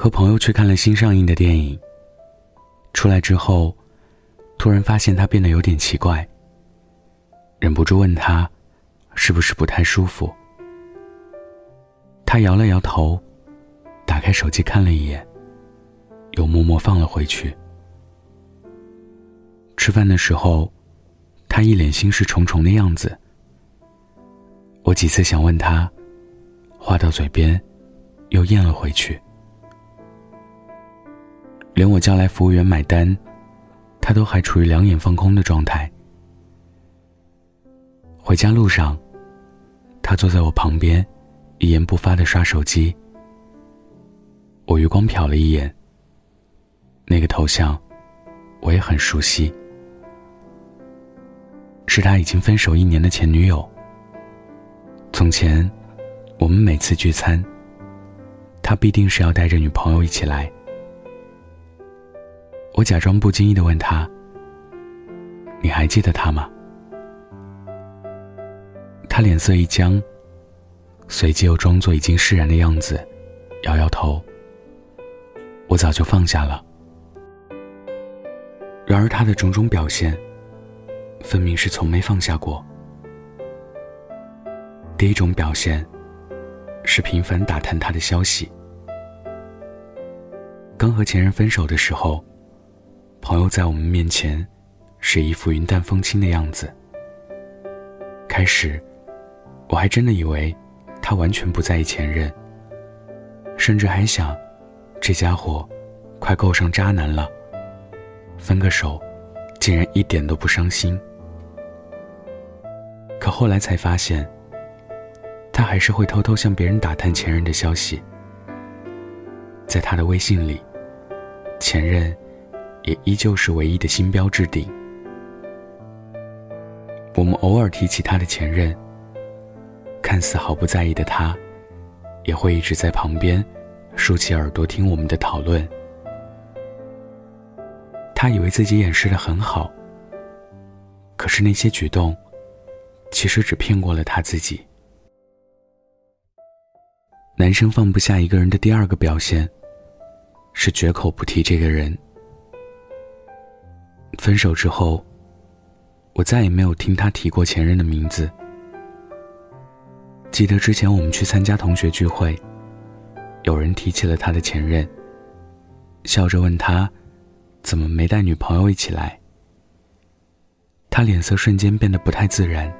和朋友去看了新上映的电影。出来之后，突然发现他变得有点奇怪，忍不住问他，是不是不太舒服？他摇了摇头，打开手机看了一眼，又默默放了回去。吃饭的时候，他一脸心事重重的样子。我几次想问他，话到嘴边，又咽了回去。连我叫来服务员买单，他都还处于两眼放空的状态。回家路上，他坐在我旁边，一言不发的刷手机。我余光瞟了一眼，那个头像，我也很熟悉，是他已经分手一年的前女友。从前，我们每次聚餐，他必定是要带着女朋友一起来。我假装不经意的问他：“你还记得他吗？”他脸色一僵，随即又装作已经释然的样子，摇摇头。我早就放下了。然而他的种种表现，分明是从没放下过。第一种表现，是频繁打探他的消息。刚和前任分手的时候。朋友在我们面前，是一副云淡风轻的样子。开始，我还真的以为他完全不在意前任，甚至还想，这家伙快够上渣男了，分个手，竟然一点都不伤心。可后来才发现，他还是会偷偷向别人打探前任的消息，在他的微信里，前任。也依旧是唯一的星标置顶。我们偶尔提起他的前任，看似毫不在意的他，也会一直在旁边竖起耳朵听我们的讨论。他以为自己掩饰的很好，可是那些举动，其实只骗过了他自己。男生放不下一个人的第二个表现，是绝口不提这个人。分手之后，我再也没有听他提过前任的名字。记得之前我们去参加同学聚会，有人提起了他的前任，笑着问他，怎么没带女朋友一起来？他脸色瞬间变得不太自然，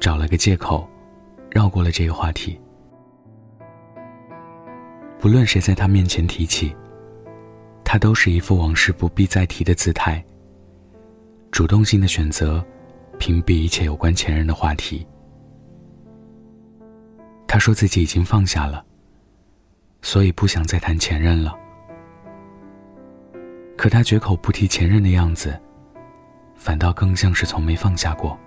找了个借口，绕过了这个话题。不论谁在他面前提起，他都是一副往事不必再提的姿态。主动性的选择，屏蔽一切有关前任的话题。他说自己已经放下了，所以不想再谈前任了。可他绝口不提前任的样子，反倒更像是从没放下过。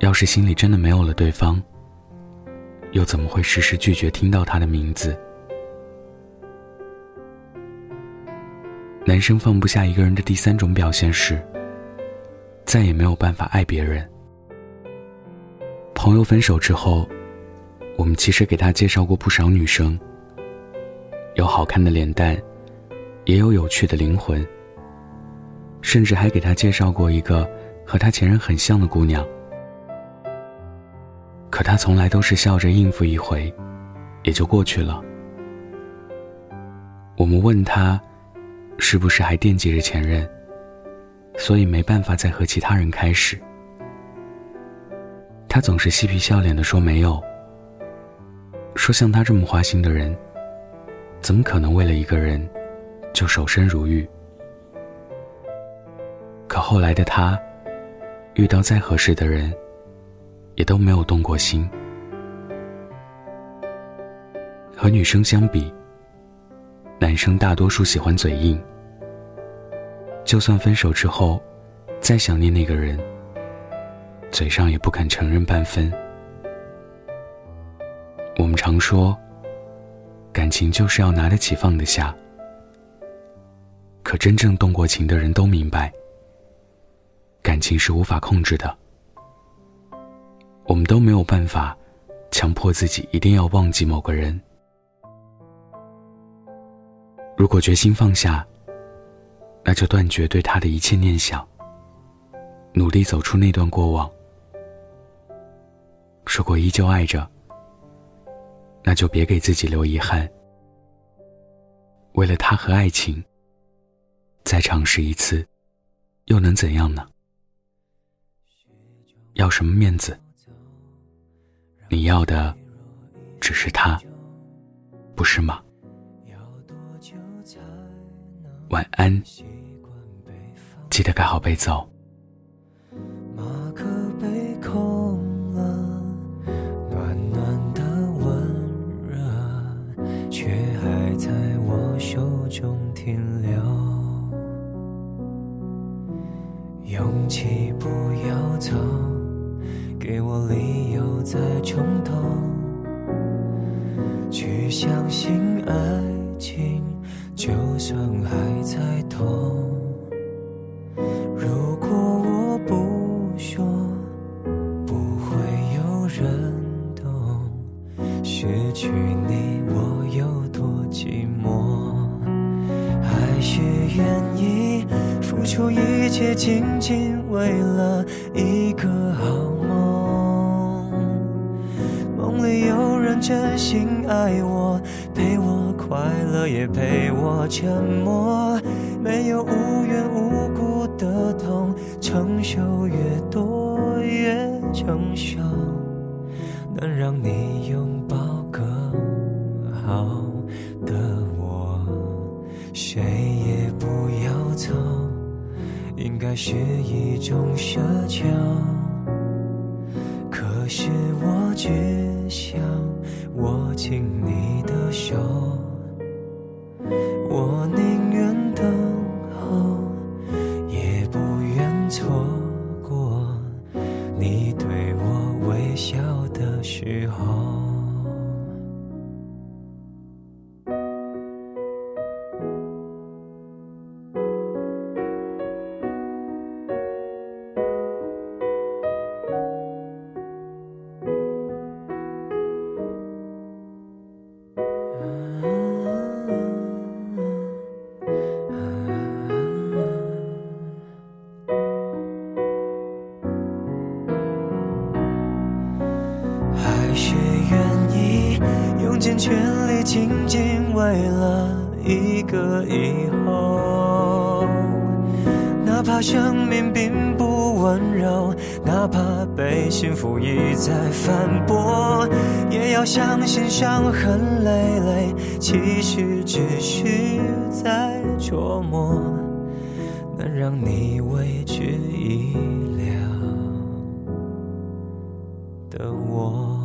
要是心里真的没有了对方，又怎么会时时拒绝听到他的名字？男生放不下一个人的第三种表现是，再也没有办法爱别人。朋友分手之后，我们其实给他介绍过不少女生，有好看的脸蛋，也有有趣的灵魂，甚至还给他介绍过一个和他前任很像的姑娘。可他从来都是笑着应付一回，也就过去了。我们问他。是不是还惦记着前任，所以没办法再和其他人开始？他总是嬉皮笑脸的说没有，说像他这么花心的人，怎么可能为了一个人就守身如玉？可后来的他，遇到再合适的人，也都没有动过心。和女生相比。男生大多数喜欢嘴硬，就算分手之后，再想念那个人，嘴上也不肯承认半分。我们常说，感情就是要拿得起放得下，可真正动过情的人都明白，感情是无法控制的。我们都没有办法强迫自己一定要忘记某个人，如果决心放下，那就断绝对他的一切念想，努力走出那段过往。如果依旧爱着，那就别给自己留遗憾。为了他和爱情，再尝试一次，又能怎样呢？要什么面子？你要的只是他，不是吗？晚安。记得盖好被子哦。马克杯空了暖暖的温热却还在我手中停留。勇气不要走给我理由再冲动去相信爱情就算还人懂，失去你我有多寂寞，还是愿意。付出一切，仅仅为了一个好梦。梦里有人真心爱我，陪我快乐，也陪我沉默。没有无缘无故的痛，承受越多越成熟，能让你拥抱更好的我，谁也不要走。应该是一种奢求，可是我只想握紧你的手，以后哪怕生命并不温柔哪怕被幸福一再反驳也要相信伤痕累累其实只是在琢磨能让你委屈一了的我。